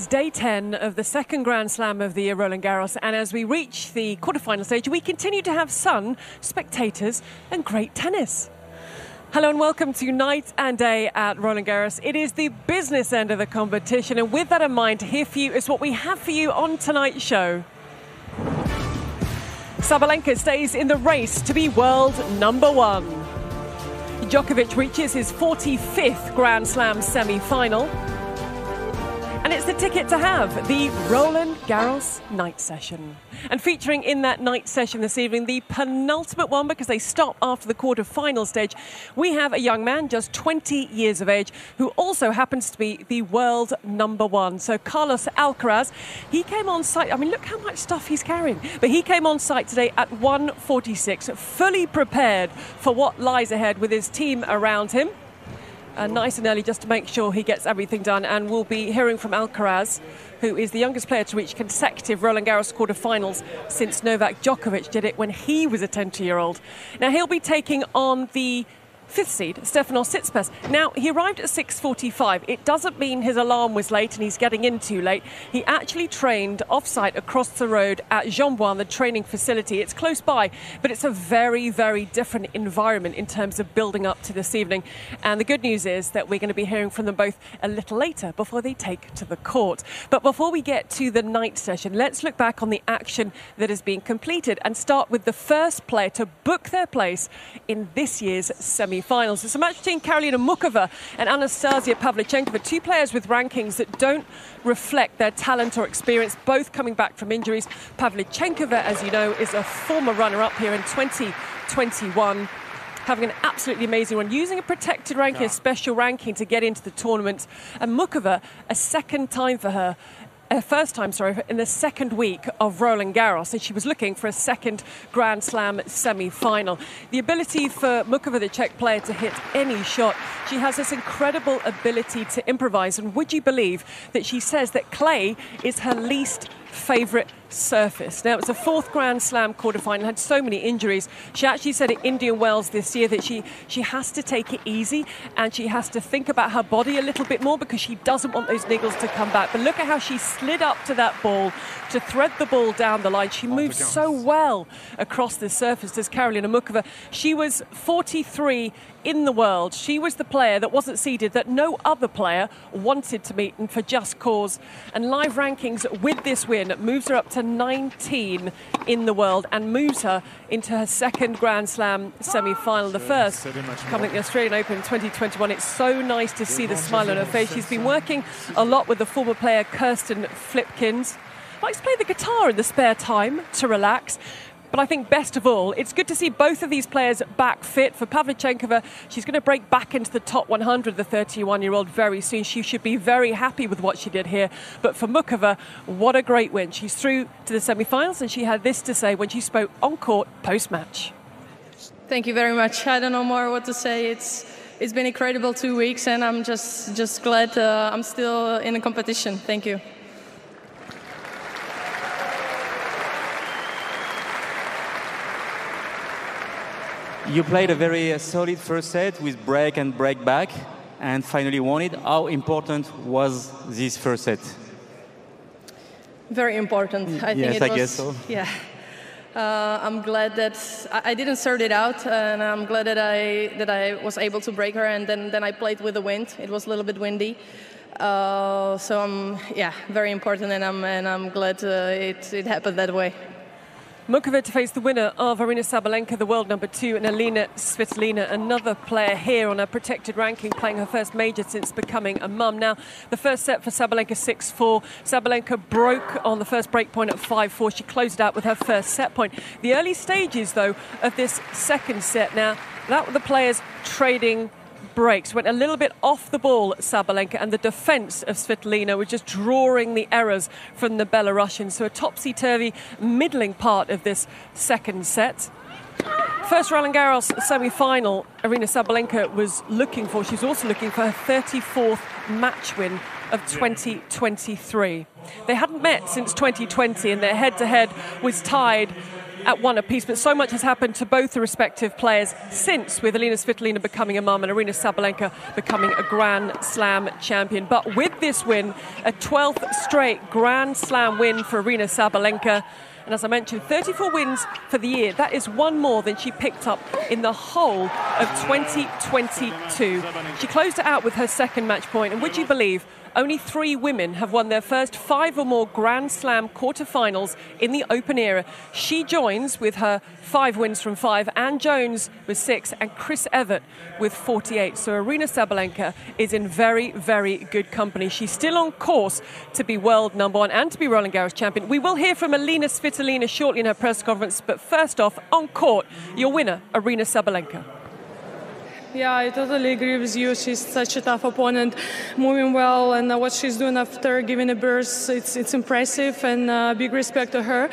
Is day 10 of the second Grand Slam of the year, Roland Garros, and as we reach the quarterfinal stage, we continue to have sun, spectators, and great tennis. Hello and welcome to Night and Day at Roland Garros. It is the business end of the competition, and with that in mind, here for you is what we have for you on tonight's show. Sabalenka stays in the race to be world number one. Djokovic reaches his 45th Grand Slam semi final. And it's the ticket to have the Roland Garros night session. And featuring in that night session this evening, the penultimate one because they stop after the quarter-final stage, we have a young man, just 20 years of age, who also happens to be the world number one. So Carlos Alcaraz, he came on site. I mean, look how much stuff he's carrying. But he came on site today at 1:46, fully prepared for what lies ahead with his team around him uh, nice and early just to make sure he gets everything done. And we'll be hearing from Alcaraz, who is the youngest player to reach consecutive Roland Garros quarterfinals since Novak Djokovic did it when he was a 20 year old. Now, he'll be taking on the fifth seed, Stefanos Tsitsipas. Now, he arrived at 6.45. It doesn't mean his alarm was late and he's getting in too late. He actually trained off-site across the road at Jean Bouin, the training facility. It's close by, but it's a very, very different environment in terms of building up to this evening. And the good news is that we're going to be hearing from them both a little later before they take to the court. But before we get to the night session, let's look back on the action that has been completed and start with the first player to book their place in this year's semi finals. It's a match between Karolina Muchova and Anastasia Pavlyuchenkova, two players with rankings that don't reflect their talent or experience, both coming back from injuries. Pavlyuchenkova, as you know, is a former runner up here in 2021 having an absolutely amazing run, using a protected ranking, yeah. a special ranking to get into the tournament. And Muchova, a second time for her first time, sorry, in the second week of Roland Garros, and she was looking for a second Grand Slam semi-final. The ability for Muchova, the Czech player, to hit any shot, she has this incredible ability to improvise. And would you believe that she says that clay is her least favourite surface. Now, it was a fourth Grand Slam quarterfinal, had so many injuries. She actually said at Indian Wells this year that she, she has to take it easy and she has to think about her body a little bit more because she doesn't want those niggles to come back. But look at how she slid up to that ball to thread the ball down the line. She moves so well across the surface, does Karolina Muchova. She was 43 in the world. She was the player that wasn't seeded that no other player wanted to meet, and for just cause. And live rankings with this win moves her up to 19 in the world and moves her into her second Grand Slam semi final, the first coming at the Australian Open 2021. It's so nice to see the smile on her face. She's been working a lot with the former player Kirsten Flipkens. Likes to play the guitar in the spare time to relax. But I think best of all, it's good to see both of these players back fit. For Pavlyuchenkova, she's going to break back into the top 100, the 31 year old, very soon. She should be very happy with what she did here. But for Muchova, what a great win. She's through to the semi finals, and she had this to say when she spoke on court post match. Thank you very much. I don't know more what to say. It's it's been incredible two weeks, and I'm just just glad uh, I'm still in the competition. Thank you. You played a very uh, solid first set with break and break back and finally won it. How important was this first set? Very important. I yes, think it I was, guess so. Yeah. Uh, I'm glad that I, I, didn't sort it out, and I'm glad that I that I was able to break her, and then, then I played with the wind. It was a little bit windy, uh, so I'm yeah very important, and I'm and I'm glad uh, it it happened that way. Muchova to face the winner of Aryna Sabalenka, the world number two, and Alina Svitolina, another player here on a protected ranking, playing her first major since becoming a mum. Now, the first set for Sabalenka 6 4. Sabalenka broke on the first break point at 5 4. She closed out with her first set point. The early stages, though, of this second set now, that were the players trading breaks, went a little bit off the ball, Sabalenka, and the defence of Svitolina was just drawing the errors from the Belarusians. So a topsy turvy, middling part of this second set. First Roland Garros semi-final, Aryna Sabalenka was looking for. She's also looking for her 34th match win of 2023. They hadn't met since 2020, and their head-to-head was tied at one apiece, but so much has happened to both the respective players since, with Alina Svitolina becoming a mum and Aryna Sabalenka becoming a Grand Slam champion. But with this win, a 12th straight Grand Slam win for Aryna Sabalenka. And as I mentioned, 34 wins for the year. That is one more than she picked up in the whole of 2022. She closed it out with her second match point, and would you believe only three women have won their first five or more Grand Slam quarterfinals in the Open era. She joins with her five wins from five, Ann Jones with six, and Chris Evert with 48. So Aryna Sabalenka is in very, very good company. She's still on course to be world number one and to be Roland Garros champion. We will hear from Alina Svitolina shortly in her press conference, but first off, on court, your winner, Aryna Sabalenka. Yeah, I totally agree with you. She's such a tough opponent, moving well, and uh, what she's doing after giving a burst, it's, it's impressive, and uh, big respect to her.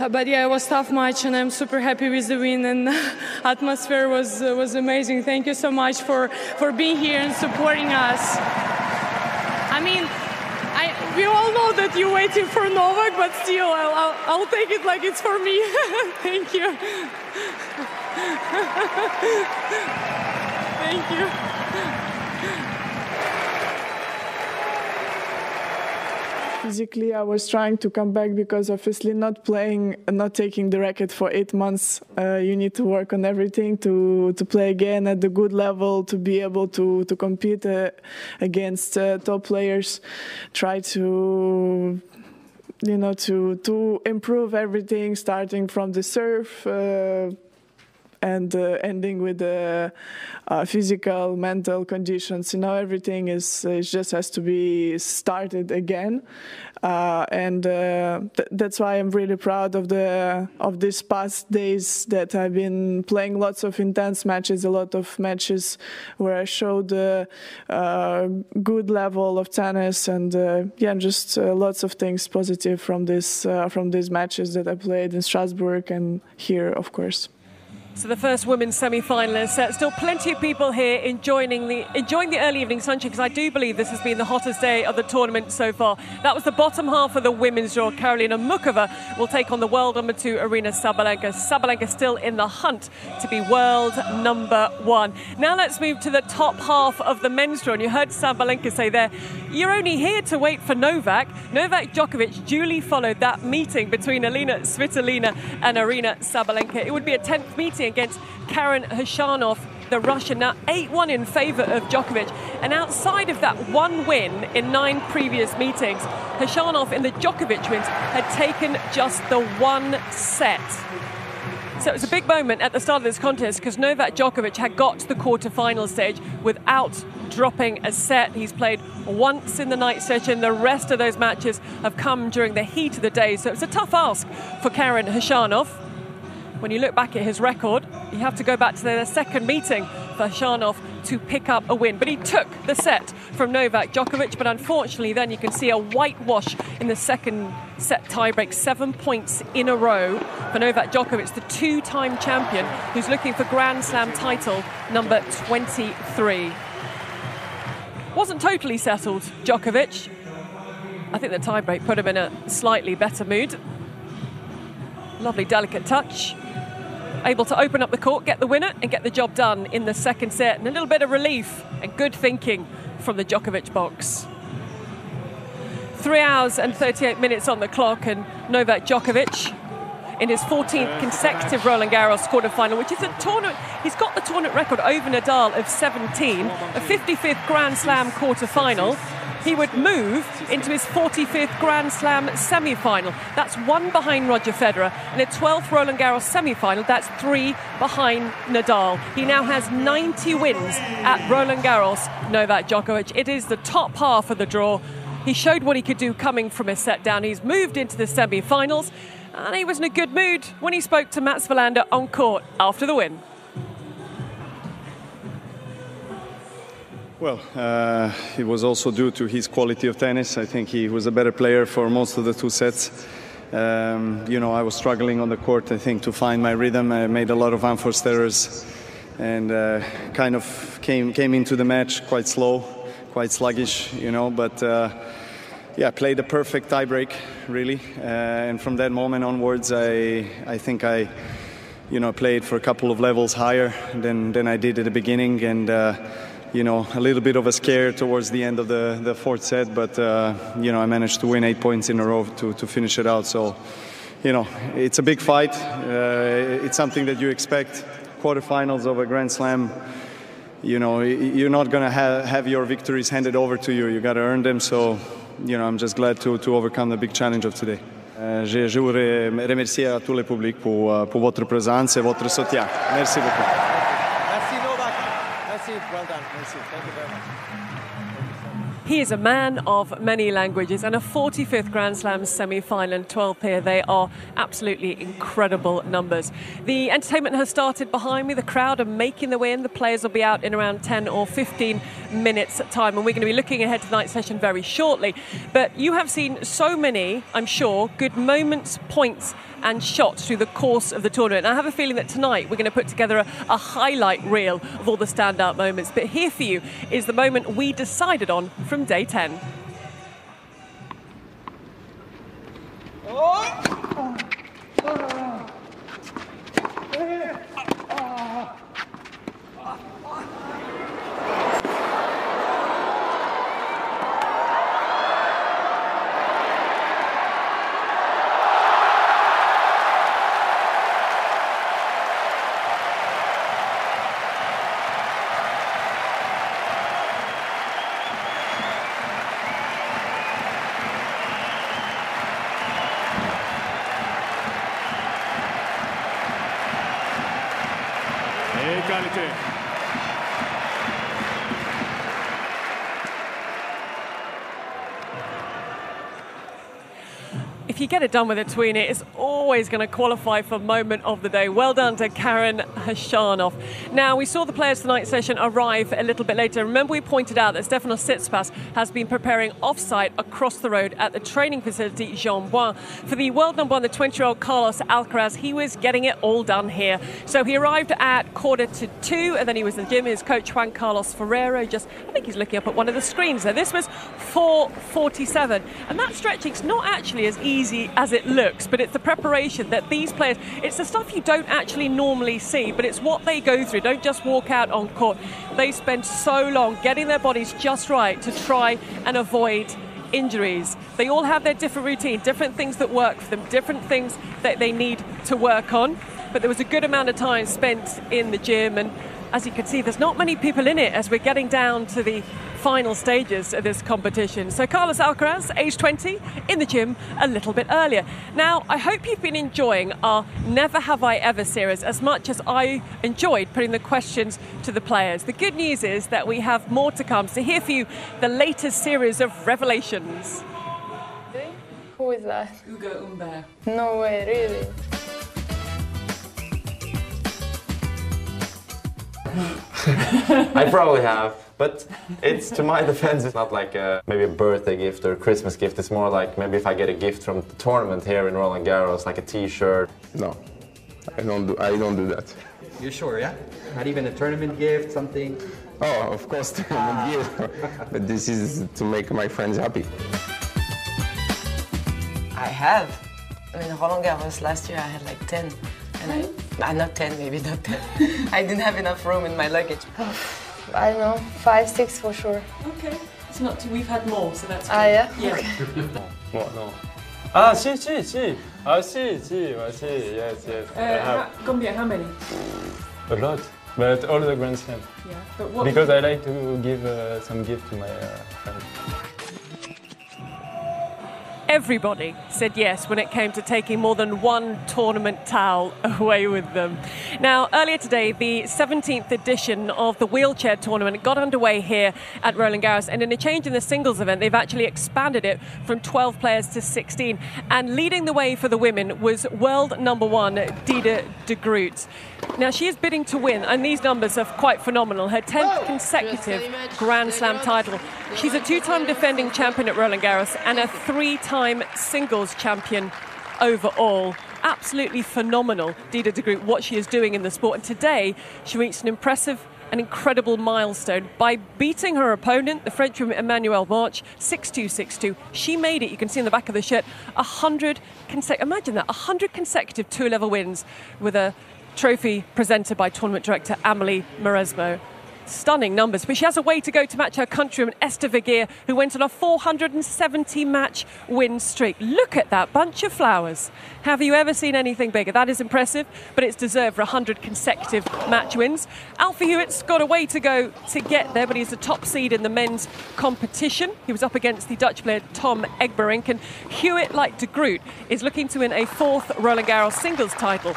Uh, but yeah, it was tough match, and I'm super happy with the win. And atmosphere was uh, was amazing. Thank you so much for for being here and supporting us. I mean, I, we all know that you're waiting for Novak, but still, I'll, I'll, I'll take it like it's for me. Thank you. Thank you. Physically, I was trying to come back because obviously not playing, not taking the racket for eight months, uh, you need to work on everything to to play again at the good level, to be able to to compete uh, against uh, top players. Try to you know to to improve everything starting from the serve uh, and uh, ending with the uh, physical, mental conditions. You know, everything is just has to be started again, uh, and uh, th- that's why I'm really proud of the of these past days that I've been playing lots of intense matches, a lot of matches where I showed a good level of tennis, and uh, yeah, just uh, lots of things positive from this from these matches that I played in Strasbourg and here, of course. So the first women's semi-finalists. Uh, still plenty of people here enjoying the enjoying the early evening sunshine because I do believe this has been the hottest day of the tournament so far. That was the bottom half of the women's draw. Karolina Muchova will take on the world number two Aryna Sabalenka. Sabalenka still in the hunt to be world number one. Now let's move to the top half of the men's draw. And you heard Sabalenka say there, you're only here to wait for Novak. Novak Djokovic duly followed that meeting between Alina Svitolina and Aryna Sabalenka. It would be a 10th meeting against Karen Khachanov, the Russian. Now 8-1 in favour of Djokovic. And outside of that one win in nine previous meetings, Khachanov in the Djokovic wins had taken just the one set. So it was a big moment at the start of this contest because Novak Djokovic had got to the quarter-final stage without dropping a set. He's played once in the night session. The rest of those matches have come during the heat of the day. So it's a tough ask for Karen Khachanov when you look back at his record, you have to go back to their second meeting for Khachanov to pick up a win. But he took the set from Novak Djokovic, but unfortunately, then you can see a whitewash in the second set tiebreak, seven points in a row for Novak Djokovic, the two time champion who's looking for Grand Slam title number 23. Wasn't totally settled, Djokovic. I think the tiebreak put him in a slightly better mood. Lovely, delicate touch able to open up the court, get the winner, and get the job done in the second set. And a little bit of relief and good thinking from the Djokovic box. Three hours and 38 minutes on the clock, and Novak Djokovic in his 14th consecutive Roland Garros quarterfinal, which is a tournament. He's got the tournament record over Nadal of 17, a 55th Grand Slam quarterfinal he would move into his 45th Grand Slam semi final. That's one behind Roger Federer. In a 12th Roland Garros semi final, that's three behind Nadal. He now has 90 wins at Roland Garros, Novak Djokovic. It is the top half of the draw. He showed what he could do coming from a set down. He's moved into the semi finals. And he was in a good mood when he spoke to Mats Wilander on court after the win. Well, uh, it was also due to his quality of tennis. I think he was a better player for most of the two sets. Um, you know, I was struggling on the court, I think, to find my rhythm. I made a lot of unforced errors and uh, kind of came, came into the match quite slow, quite sluggish, you know, but uh, yeah, played a perfect tiebreak, really. Uh, and from that moment onwards, I, I think I, you know, played for a couple of levels higher than, than I did at the beginning. And, uh, you know, a little bit of a scare towards the end of the, the fourth set, but, uh, you know, I managed to win eight points in a row to, to finish it out. So, you know, it's a big fight. Uh, it's something that you expect. Quarterfinals of a Grand Slam, you know, you're not going to ha- have your victories handed over to you. You got to earn them. So, you know, I'm just glad to, to overcome the big challenge of today. Euh, je, je remercier à tout le public pour, euh, pour votre présence et votre soutien. Merci beaucoup. Thank you Thank you very much. He is a man of many languages and a 45th Grand Slam semi final and 12th here. They are absolutely incredible numbers. The entertainment has started behind me. The crowd are making their way in. The players will be out in around 10 or 15 minutes' time, and we're going to be looking ahead to tonight's session very shortly. But you have seen so many, I'm sure, good moments, points, and shots through the course of the tournament. And I have a feeling that tonight we're going to put together a, a highlight reel of all the standout moments. But here for you is the moment we decided on from day 10. Oh. Oh. If you get it done with a tweenie, it's always going to qualify for moment of the day. Well done to Karen Khachanov. Now, we saw the players tonight session arrive a little bit later. Remember, we pointed out that Stefanos Tsitsipas has been preparing off-site across the road at the training facility Jean Bouin. For the world number one, the 20-year-old Carlos Alcaraz, he was getting it all done here. So he arrived at quarter to two, and then he was in the gym. His coach Juan Carlos Ferrero just, I think he's looking up at one of the screens there. This was 4:47, and that stretching's not actually as easy easy as it looks, but it's the preparation that these players, it's the stuff you don't actually normally see, but it's what they go through. Don't just walk out on court. They spend so long getting their bodies just right to try and avoid injuries. They all have their different routine, different things that work for them, different things that they need to work on. But there was a good amount of time spent in the gym, and as you can see, there's not many people in it as we're getting down to the final stages of this competition. So Carlos Alcaraz, age 20, in the gym a little bit earlier. Now, I hope you've been enjoying our Never Have I Ever series as much as I enjoyed putting the questions to the players. The good news is that we have more to come. So here for you, the latest series of revelations. Who is that? Ugo Humbert. No way, really? I probably have. But it's to my defense, it's not like a, maybe a birthday gift or a Christmas gift. It's more like maybe if I get a gift from the tournament here in Roland Garros, like a T-shirt. No, I don't do. I don't do that. You're sure, yeah? Not even a tournament gift, something. Oh, of course, tournament gift. but this is to make my friends happy. I have. I mean, Roland Garros last year I had like 10. And I, uh, not 10, maybe not 10. I didn't have enough room in my luggage. I don't know, five, six for sure. Okay. It's not too, we've had more, so that's good. Ah, yeah? Yeah. Okay. What, no. Ah, si, si, si. Ah, si, si, ah, si, yes, yes. Uh, how, combien, how many? A lot, but all the Grand Slam. Yeah, but what? Because I like to give uh, some gift to my uh, friends. Everybody said yes when it came to taking more than one tournament towel away with them. Now, earlier today, the 17th edition of the wheelchair tournament got underway here at Roland Garros, and in a change in the singles event, they've actually expanded it from 12 players to 16. And leading the way for the women was world number one, Diede de Groot. Now, she is bidding to win, and these numbers are quite phenomenal. Her 10th consecutive Grand Slam title. She's a two time defending champion at Roland Garros and a three time singles champion overall. Absolutely phenomenal, Diede de Groot, what she is doing in the sport. And today, she reached an impressive an incredible milestone by beating her opponent, the Frenchwoman Emmanuelle March, 6-2, 6-2. She made it, you can see in the back of the shirt, 100 consecutive, imagine that, 100 consecutive two-level wins with a trophy presented by tournament director Amelie Mauresmo stunning numbers. But she has a way to go to match her countrywoman Esther Vergeer, who went on a 470 match win streak. Look at that bunch of flowers. Have you ever seen anything bigger? That is impressive, but it's deserved for 100 consecutive match wins. Alfie Hewitt's got a way to go to get there, but he's the top seed in the men's competition. He was up against the Dutch player Tom Egberink, and Hewitt, like de Groot, is looking to win a fourth Roland Garros singles title.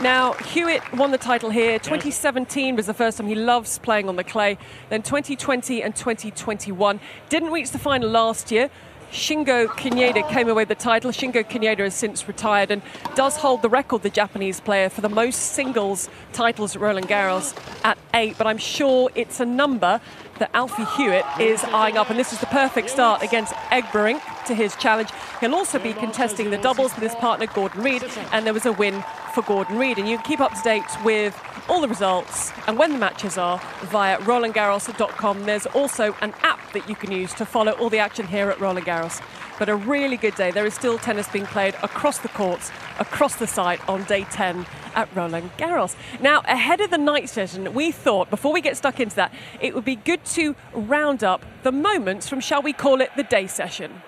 Now, Hewitt won the title here. 2017 was the first time he loves playing on the clay. Then 2020 and 2021. Didn't reach the final last year. Shingo Kunieda came away with the title. Shingo Kunieda has since retired and does hold the record, the Japanese player, for the most singles titles at Roland Garros at eight. But I'm sure it's a number that Alfie Hewitt is eyeing up. And this is the perfect start against Egberink to his challenge. He'll also be contesting the doubles with his partner Gordon Reid. And there was a win for Gordon Reid. And you can keep up to date with all the results and when the matches are via RolandGarros.com. There's also an app that you can use to follow all the action here at Roland Garros. But a really good day. There is still tennis being played across the courts, across the site on day 10 at Roland Garros. Now, ahead of the night session, we thought, before we get stuck into that, it would be good to round up the moments from, shall we call it, the day session.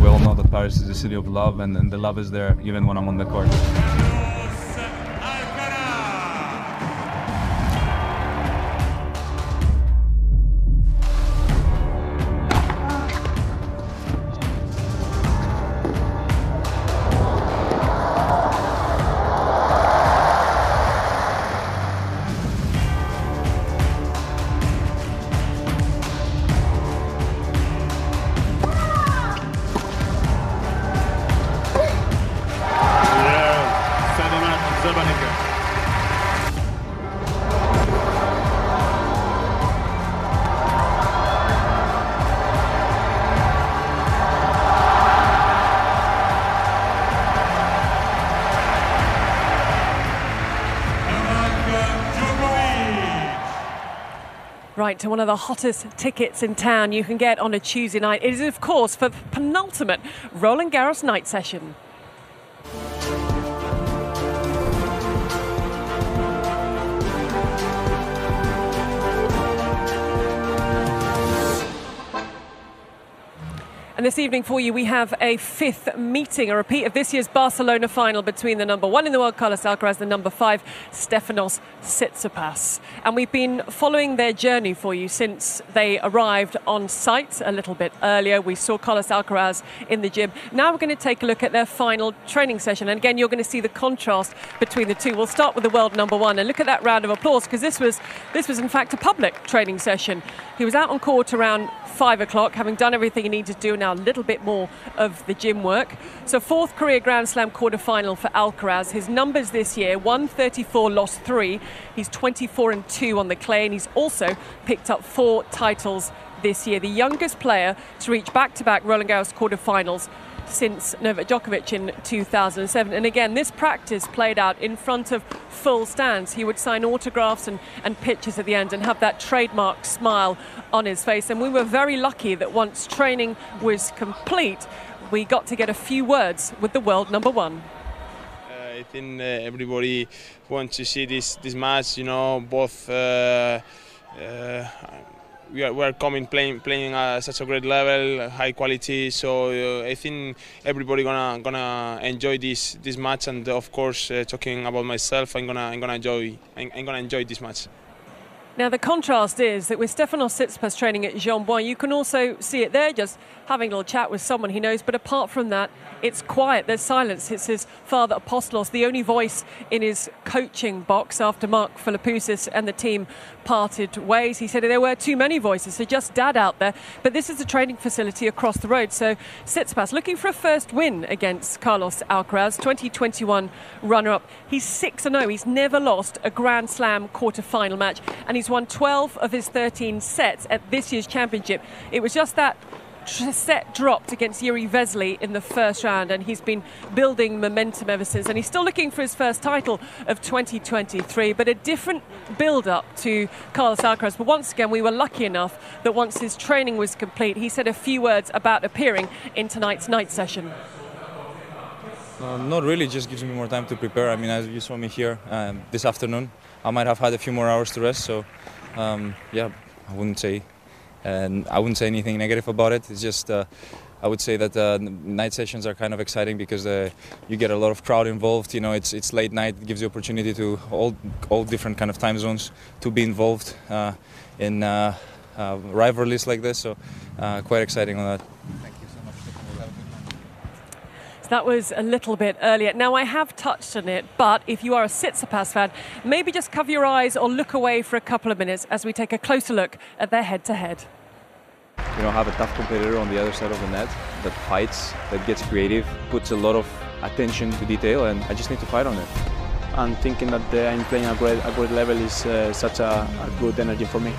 We all know that Paris is the city of love, and, and the love is there even when I'm on the court. Right, to one of the hottest tickets in town you can get on a Tuesday night. It is, of course, for the penultimate Roland Garros night session. And this evening for you, we have a fifth meeting, a repeat of this year's Barcelona final between the number one in the world, Carlos Alcaraz, the number five, Stefanos Tsitsipas. And we've been following their journey for you since they arrived on site a little bit earlier. We saw Carlos Alcaraz in the gym. Now we're going to take a look at their final training session. And again, you're going to see the contrast between the two. We'll start with the world number one and look at that round of applause because this was, this was in fact a public training session. He was out on court around five o'clock, having done everything he needed to do now, a little bit more of the gym work. So, fourth career Grand Slam quarterfinal for Alcaraz. His numbers this year 134, lost three. He's 24 and 2 on the clay, and he's also picked up four titles this year. The youngest player to reach back to back Roland Garros quarterfinals since Novak Djokovic in 2007. And again, this practice played out in front of full stands. He would sign autographs and, and pictures at the end and have that trademark smile on his face. And we were very lucky that once training was complete, we got to get a few words with the world number one. I think uh, everybody wants to see this this match. You know, both uh, uh, we are, we are coming playing playing at such a great level, high quality. So uh, I think everybody gonna gonna enjoy this this match, and of course, uh, talking about myself, I'm gonna I'm gonna enjoy I'm, I'm gonna enjoy this match. Now, the contrast is that with Stefanos Tsitsipas training at Jean Bouin, you can also see it there, just having a little chat with someone he knows. But apart from that, it's quiet. There's silence. It's his father, Apostolos, the only voice in his coaching box after Mark Philippoussis and the team parted ways. He said there were too many voices, so just dad out there. But this is a training facility across the road. So Tsitsipas looking for a first win against Carlos Alcaraz, 2021 runner-up. He's 6-0. He's never lost a Grand Slam quarter-final match, and he's won 12 of his 13 sets at this year's championship. It was just that set dropped against Jiri Vesely in the first round, and he's been building momentum ever since. And he's still looking for his first title of 2023, but a different build up to Carlos Alcaraz. But once again, we were lucky enough that once his training was complete, he said a few words about appearing in tonight's night session. Uh, not really, just gives me more time to prepare. I mean, as you saw me here um, this afternoon, I might have had a few more hours to rest. So, um, yeah, I wouldn't say, and I wouldn't say anything negative about it. It's just, uh, I would say that uh, night sessions are kind of exciting because uh, you get a lot of crowd involved. You know, it's it's late night, it gives you opportunity to all all different kind of time zones to be involved uh, in uh, rivalries like this. So, quite exciting on that. So that was a little bit earlier. Now, I have touched on it, but if you are a Tsitsipas fan, maybe just cover your eyes or look away for a couple of minutes as we take a closer look at their head to head. You know, have a tough competitor on the other side of the net that fights, that gets creative, puts a lot of attention to detail, and I just need to fight on it. And thinking that uh, I'm playing a great, a great level is uh, such a, a good energy for me.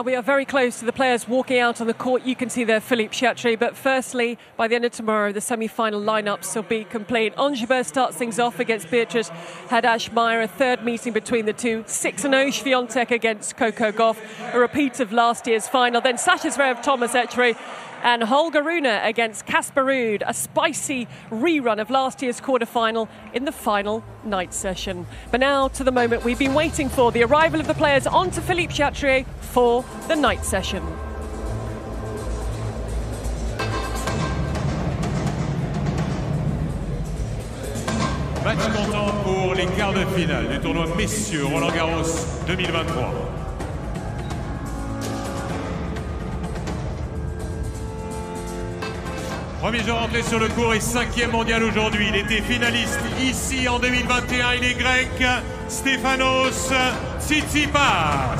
Now we are very close to the players walking out on the court. You can see there Philippe Chatrier. But firstly, by the end of tomorrow, the semi-final lineups will be complete. Ons starts things off against Beatrice Haddad-Maia, a third meeting between the two. 6-0 Swiatek against Coco Gauff, a repeat of last year's final. Then Sasha Zverev, Thomas Etcheverry and Holger Rune against Casper Ruud, a spicy rerun of last year's quarterfinal in the final night session. But now to the moment we've been waiting for the arrival of the players onto Philippe Chatrier for the night session. Match comptant pour les quarts de finale du tournoi Messieurs Roland Garros 2023. Premier jour entré sur le cours et cinquième mondial aujourd'hui. Il était finaliste ici en 2021. Il est grec, Stefanos Tsitsipas.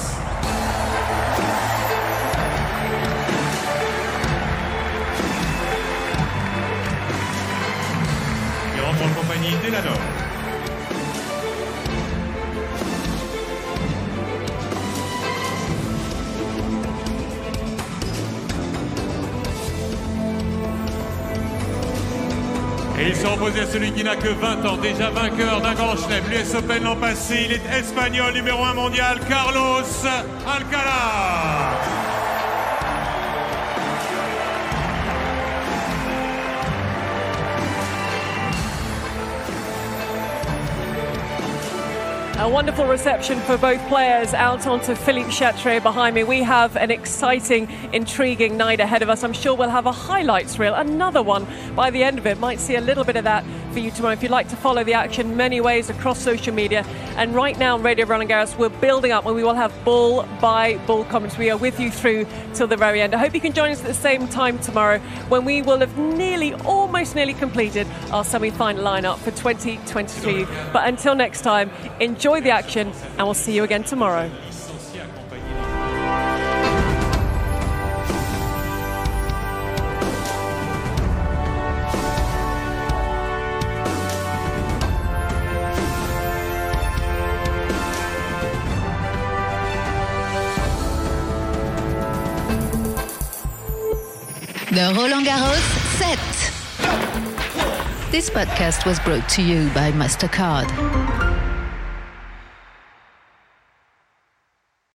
Il rentre en compagnie d'Elanor. Et il s'est opposé à celui qui n'a que 20 ans, déjà vainqueur d'un grand chelem. L'US Open l'an passé, il est espagnol, numéro 1 mondial, Carlos Alcaraz. A wonderful reception for both players out onto Philippe Chatrier behind me. We have an exciting, intriguing night ahead of us. I'm sure we'll have a highlights reel, another one by the end of it. Might see a little bit of that for you tomorrow. If you'd like to follow the action, many ways across social media. And right now on Radio Roland Garros, we're building up and we will have ball by ball comments. We are with you through till the very end. I hope you can join us at the same time tomorrow when we will have nearly, almost nearly completed our semi-final lineup for 2023. But until next time, enjoy enjoy the action, and we'll see you again tomorrow. The Roland Garros set. This podcast was brought to you by MasterCard.